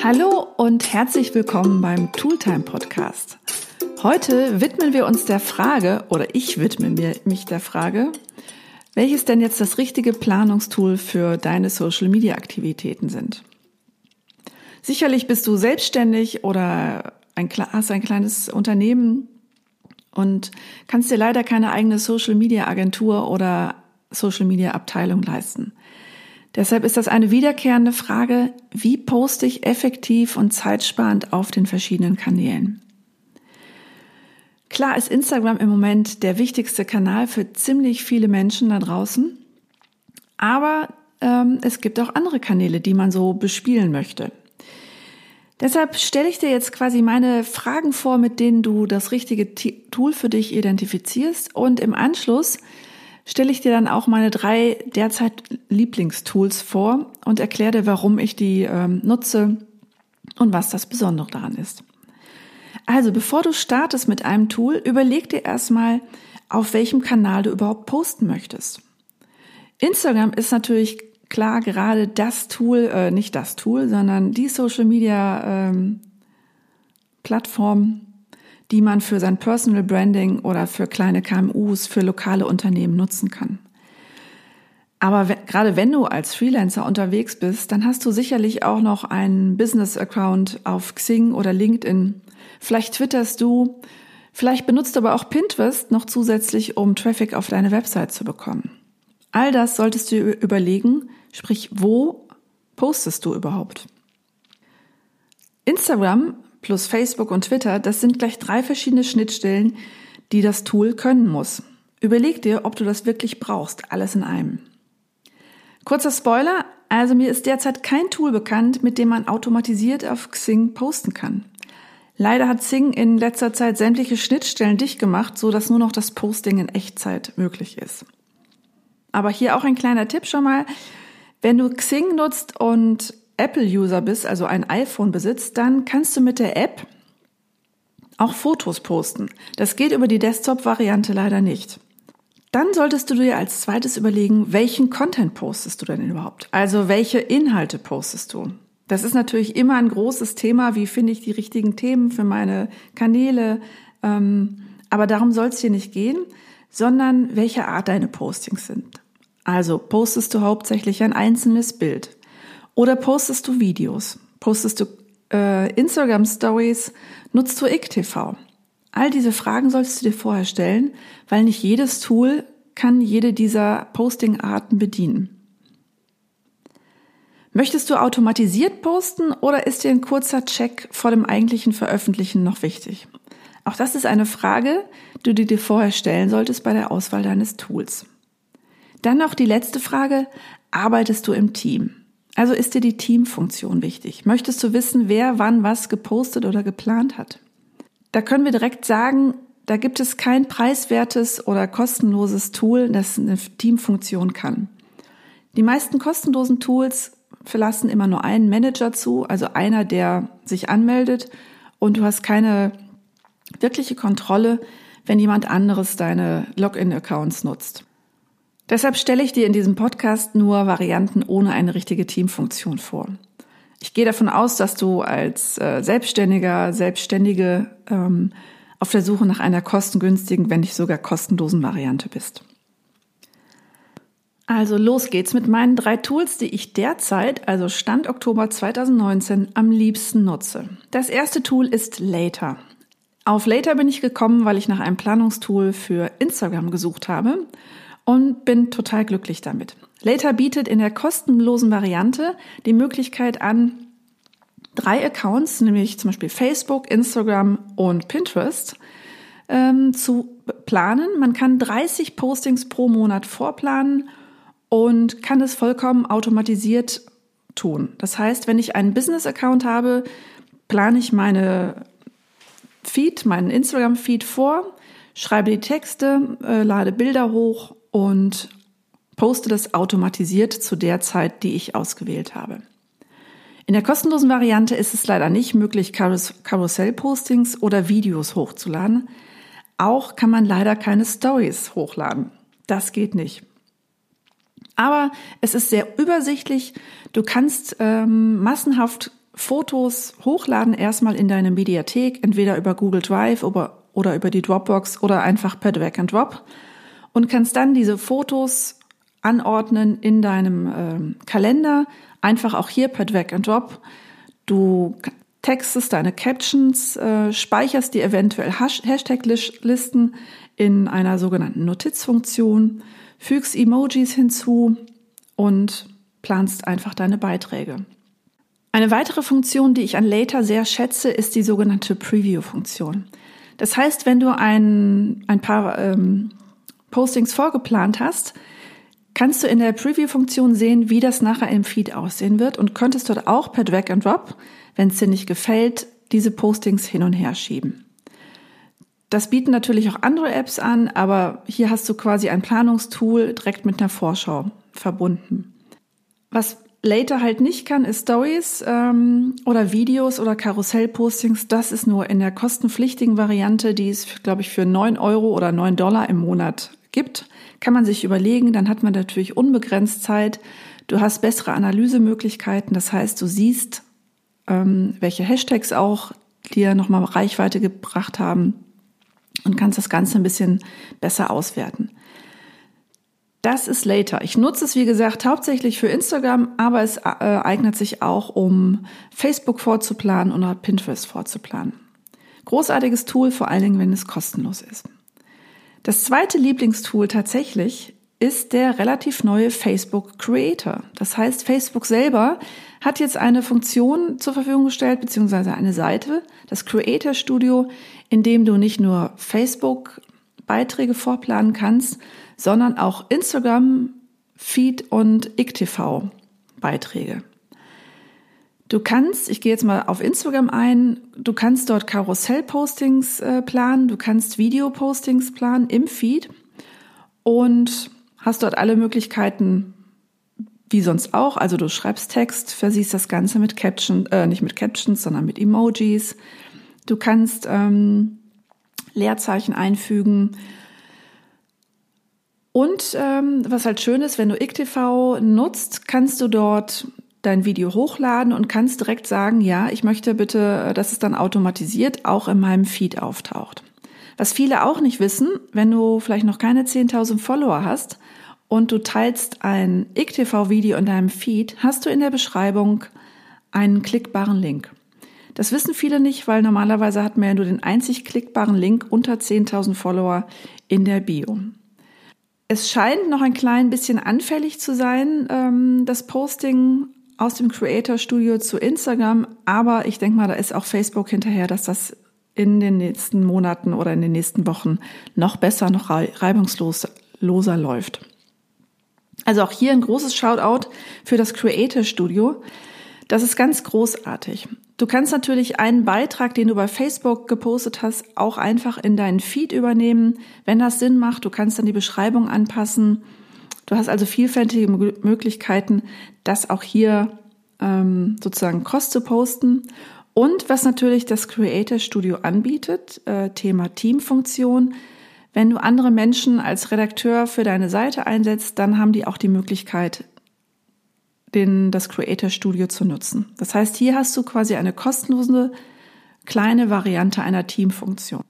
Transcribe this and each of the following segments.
Hallo und herzlich willkommen beim Tooltime Podcast. Heute widmen wir uns der Frage, oder ich widme mir, mich der Frage, welches denn jetzt das richtige Planungstool für deine Social Media Aktivitäten sind. Sicherlich bist du selbstständig oder ein, hast ein kleines Unternehmen und kannst dir leider keine eigene Social Media Agentur oder Social Media Abteilung leisten. Deshalb ist das eine wiederkehrende Frage, wie poste ich effektiv und zeitsparend auf den verschiedenen Kanälen? Klar ist Instagram im Moment der wichtigste Kanal für ziemlich viele Menschen da draußen, aber ähm, es gibt auch andere Kanäle, die man so bespielen möchte. Deshalb stelle ich dir jetzt quasi meine Fragen vor, mit denen du das richtige Tool für dich identifizierst und im Anschluss stelle ich dir dann auch meine drei derzeit Lieblingstools vor und erkläre dir, warum ich die ähm, nutze und was das Besondere daran ist. Also, bevor du startest mit einem Tool, überleg dir erstmal, auf welchem Kanal du überhaupt posten möchtest. Instagram ist natürlich klar gerade das Tool, äh, nicht das Tool, sondern die Social Media ähm, Plattform, die man für sein Personal Branding oder für kleine KMUs, für lokale Unternehmen nutzen kann. Aber gerade wenn du als Freelancer unterwegs bist, dann hast du sicherlich auch noch einen Business-Account auf Xing oder LinkedIn. Vielleicht twitterst du, vielleicht benutzt du aber auch Pinterest noch zusätzlich, um Traffic auf deine Website zu bekommen. All das solltest du überlegen, sprich, wo postest du überhaupt? Instagram plus Facebook und Twitter, das sind gleich drei verschiedene Schnittstellen, die das Tool können muss. Überleg dir, ob du das wirklich brauchst, alles in einem. Kurzer Spoiler, also mir ist derzeit kein Tool bekannt, mit dem man automatisiert auf Xing posten kann. Leider hat Xing in letzter Zeit sämtliche Schnittstellen dicht gemacht, so dass nur noch das Posting in Echtzeit möglich ist. Aber hier auch ein kleiner Tipp schon mal. Wenn du Xing nutzt und Apple-User bist, also ein iPhone besitzt, dann kannst du mit der App auch Fotos posten. Das geht über die Desktop-Variante leider nicht. Dann solltest du dir als zweites überlegen, welchen Content postest du denn überhaupt? Also welche Inhalte postest du? Das ist natürlich immer ein großes Thema. Wie finde ich die richtigen Themen für meine Kanäle? Ähm, aber darum soll es hier nicht gehen, sondern welche Art deine Postings sind. Also postest du hauptsächlich ein einzelnes Bild, oder postest du Videos? Postest du äh, Instagram Stories? Nutzt du IGTV? All diese Fragen solltest du dir vorher stellen, weil nicht jedes Tool kann jede dieser Posting-Arten bedienen. Möchtest du automatisiert posten oder ist dir ein kurzer Check vor dem eigentlichen Veröffentlichen noch wichtig? Auch das ist eine Frage, die du dir vorher stellen solltest bei der Auswahl deines Tools. Dann noch die letzte Frage, arbeitest du im Team? Also ist dir die Teamfunktion wichtig? Möchtest du wissen, wer wann was gepostet oder geplant hat? Da können wir direkt sagen, da gibt es kein preiswertes oder kostenloses Tool, das eine Teamfunktion kann. Die meisten kostenlosen Tools verlassen immer nur einen Manager zu, also einer, der sich anmeldet und du hast keine wirkliche Kontrolle, wenn jemand anderes deine Login-Accounts nutzt. Deshalb stelle ich dir in diesem Podcast nur Varianten ohne eine richtige Teamfunktion vor. Ich gehe davon aus, dass du als äh, Selbstständiger, Selbstständige ähm, auf der Suche nach einer kostengünstigen, wenn nicht sogar kostenlosen Variante bist. Also los geht's mit meinen drei Tools, die ich derzeit, also Stand Oktober 2019, am liebsten nutze. Das erste Tool ist Later. Auf Later bin ich gekommen, weil ich nach einem Planungstool für Instagram gesucht habe und bin total glücklich damit. Later bietet in der kostenlosen Variante die Möglichkeit an, drei Accounts, nämlich zum Beispiel Facebook, Instagram und Pinterest, ähm, zu planen. Man kann 30 Postings pro Monat vorplanen und kann es vollkommen automatisiert tun. Das heißt, wenn ich einen Business-Account habe, plane ich meine Feed, meinen Instagram-Feed vor, schreibe die Texte, äh, lade Bilder hoch und poste das automatisiert zu der Zeit, die ich ausgewählt habe. In der kostenlosen Variante ist es leider nicht möglich, Karussell-Postings oder Videos hochzuladen. Auch kann man leider keine Stories hochladen. Das geht nicht. Aber es ist sehr übersichtlich. Du kannst ähm, massenhaft Fotos hochladen erstmal in deine Mediathek, entweder über Google Drive oder, oder über die Dropbox oder einfach per Drag and Drop und kannst dann diese Fotos anordnen in deinem äh, Kalender, einfach auch hier per Drag and Drop. Du textest deine Captions, äh, speicherst die eventuell Hashtag-Listen in einer sogenannten Notizfunktion, fügst Emojis hinzu und planst einfach deine Beiträge. Eine weitere Funktion, die ich an Later sehr schätze, ist die sogenannte Preview-Funktion. Das heißt, wenn du ein, ein paar ähm, Postings vorgeplant hast, kannst du in der Preview-Funktion sehen, wie das nachher im Feed aussehen wird und könntest dort auch per Drag and Drop, wenn es dir nicht gefällt, diese Postings hin und her schieben. Das bieten natürlich auch andere Apps an, aber hier hast du quasi ein Planungstool direkt mit einer Vorschau verbunden. Was Later halt nicht kann, ist Stories ähm, oder Videos oder Karussellpostings. Das ist nur in der kostenpflichtigen Variante, die es, glaube ich, für neun Euro oder neun Dollar im Monat gibt. Kann man sich überlegen, dann hat man natürlich unbegrenzt Zeit. Du hast bessere Analysemöglichkeiten, das heißt, du siehst, ähm, welche Hashtags auch dir nochmal Reichweite gebracht haben und kannst das Ganze ein bisschen besser auswerten. Das ist Later. Ich nutze es, wie gesagt, hauptsächlich für Instagram, aber es äh, eignet sich auch, um Facebook vorzuplanen oder Pinterest vorzuplanen. Großartiges Tool, vor allen Dingen, wenn es kostenlos ist. Das zweite Lieblingstool tatsächlich ist der relativ neue Facebook Creator. Das heißt, Facebook selber hat jetzt eine Funktion zur Verfügung gestellt, beziehungsweise eine Seite, das Creator Studio, in dem du nicht nur Facebook Beiträge vorplanen kannst, sondern auch Instagram, Feed und IGTV Beiträge. Du kannst, ich gehe jetzt mal auf Instagram ein, du kannst dort Karussell-Postings äh, planen, du kannst Video-Postings planen im Feed und hast dort alle Möglichkeiten, wie sonst auch. Also du schreibst Text, versiehst das Ganze mit Caption, äh, nicht mit Captions, sondern mit Emojis. Du kannst ähm, Leerzeichen einfügen. Und ähm, was halt schön ist, wenn du IGTV nutzt, kannst du dort dein Video hochladen und kannst direkt sagen, ja, ich möchte bitte, dass es dann automatisiert auch in meinem Feed auftaucht. Was viele auch nicht wissen, wenn du vielleicht noch keine 10.000 Follower hast und du teilst ein IGTV-Video in deinem Feed, hast du in der Beschreibung einen klickbaren Link. Das wissen viele nicht, weil normalerweise hat man ja nur den einzig klickbaren Link unter 10.000 Follower in der Bio. Es scheint noch ein klein bisschen anfällig zu sein, ähm, das Posting aus dem Creator Studio zu Instagram, aber ich denke mal, da ist auch Facebook hinterher, dass das in den nächsten Monaten oder in den nächsten Wochen noch besser, noch reibungsloser läuft. Also auch hier ein großes Shoutout für das Creator Studio. Das ist ganz großartig. Du kannst natürlich einen Beitrag, den du bei Facebook gepostet hast, auch einfach in deinen Feed übernehmen, wenn das Sinn macht. Du kannst dann die Beschreibung anpassen. Du hast also vielfältige Möglichkeiten, das auch hier ähm, sozusagen cross zu posten. Und was natürlich das Creator Studio anbietet, äh, Thema Teamfunktion. Wenn du andere Menschen als Redakteur für deine Seite einsetzt, dann haben die auch die Möglichkeit, den, das Creator Studio zu nutzen. Das heißt, hier hast du quasi eine kostenlose kleine Variante einer Teamfunktion.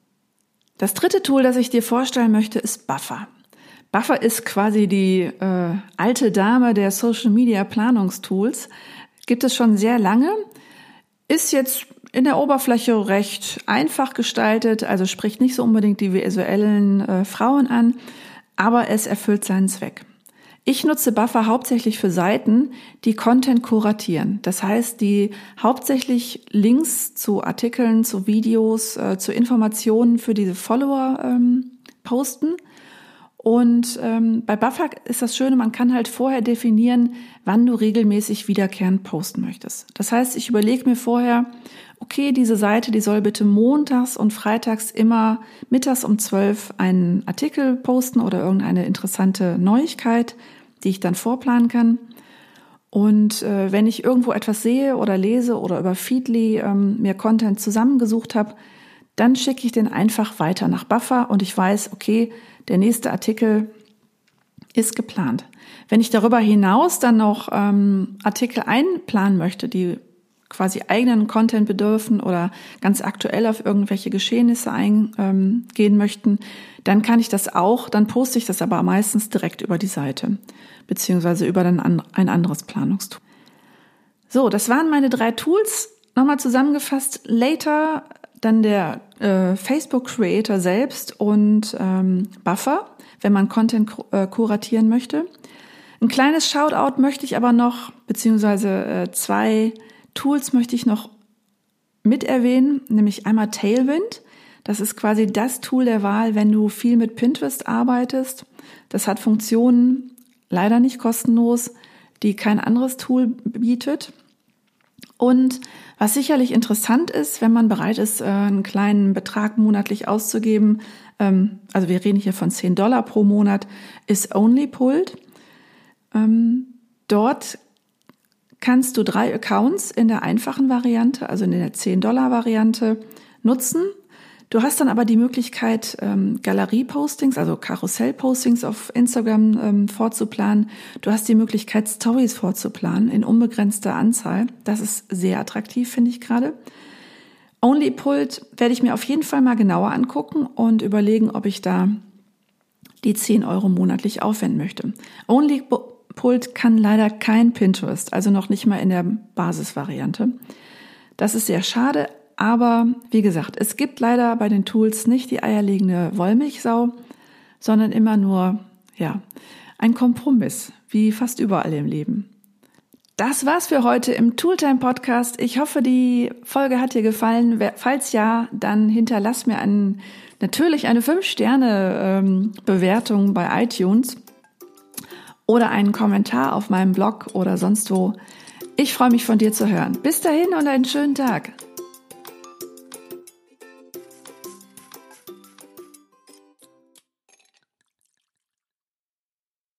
Das dritte Tool, das ich dir vorstellen möchte, ist Buffer. Buffer ist quasi die äh, alte Dame der Social Media Planungstools. Gibt es schon sehr lange. Ist jetzt in der Oberfläche recht einfach gestaltet, also spricht nicht so unbedingt die visuellen äh, Frauen an, aber es erfüllt seinen Zweck. Ich nutze Buffer hauptsächlich für Seiten, die Content kuratieren. Das heißt, die hauptsächlich Links zu Artikeln, zu Videos, äh, zu Informationen für diese Follower ähm, posten. Und ähm, bei Buffer ist das Schöne, man kann halt vorher definieren, wann du regelmäßig wiederkehrend posten möchtest. Das heißt, ich überlege mir vorher, okay, diese Seite, die soll bitte montags und freitags immer mittags um zwölf einen Artikel posten oder irgendeine interessante Neuigkeit die ich dann vorplanen kann. Und äh, wenn ich irgendwo etwas sehe oder lese oder über Feedly ähm, mir Content zusammengesucht habe, dann schicke ich den einfach weiter nach Buffer und ich weiß, okay, der nächste Artikel ist geplant. Wenn ich darüber hinaus dann noch ähm, Artikel einplanen möchte, die quasi eigenen Content bedürfen oder ganz aktuell auf irgendwelche Geschehnisse eingehen ähm, möchten, dann kann ich das auch, dann poste ich das aber meistens direkt über die Seite, beziehungsweise über ein anderes Planungstool. So, das waren meine drei Tools. Nochmal zusammengefasst, Later, dann der äh, Facebook Creator selbst und ähm, Buffer, wenn man Content äh, kuratieren möchte. Ein kleines Shoutout möchte ich aber noch, beziehungsweise äh, zwei Tools möchte ich noch mit erwähnen, nämlich einmal Tailwind. Das ist quasi das Tool der Wahl, wenn du viel mit Pinterest arbeitest. Das hat Funktionen, leider nicht kostenlos, die kein anderes Tool bietet. Und was sicherlich interessant ist, wenn man bereit ist, äh, einen kleinen Betrag monatlich auszugeben, ähm, also wir reden hier von 10 Dollar pro Monat, ist OnlyPult. Ähm, dort kannst du drei Accounts in der einfachen Variante, also in der 10-Dollar-Variante nutzen. Du hast dann aber die Möglichkeit, ähm, Galerie-Postings, also Karussell-Postings auf Instagram ähm, vorzuplanen. Du hast die Möglichkeit, Stories vorzuplanen in unbegrenzter Anzahl. Das ist sehr attraktiv, finde ich gerade. OnlyPult werde ich mir auf jeden Fall mal genauer angucken und überlegen, ob ich da die 10 Euro monatlich aufwenden möchte. OnlyPult Pult kann leider kein Pinterest, also noch nicht mal in der Basisvariante. Das ist sehr schade, aber wie gesagt, es gibt leider bei den Tools nicht die eierlegende Wollmilchsau, sondern immer nur, ja, ein Kompromiss, wie fast überall im Leben. Das war's für heute im Tooltime Podcast. Ich hoffe, die Folge hat dir gefallen. Falls ja, dann hinterlass mir einen, natürlich eine 5-Sterne-Bewertung ähm, bei iTunes oder einen Kommentar auf meinem Blog oder sonst wo. Ich freue mich von dir zu hören. Bis dahin und einen schönen Tag.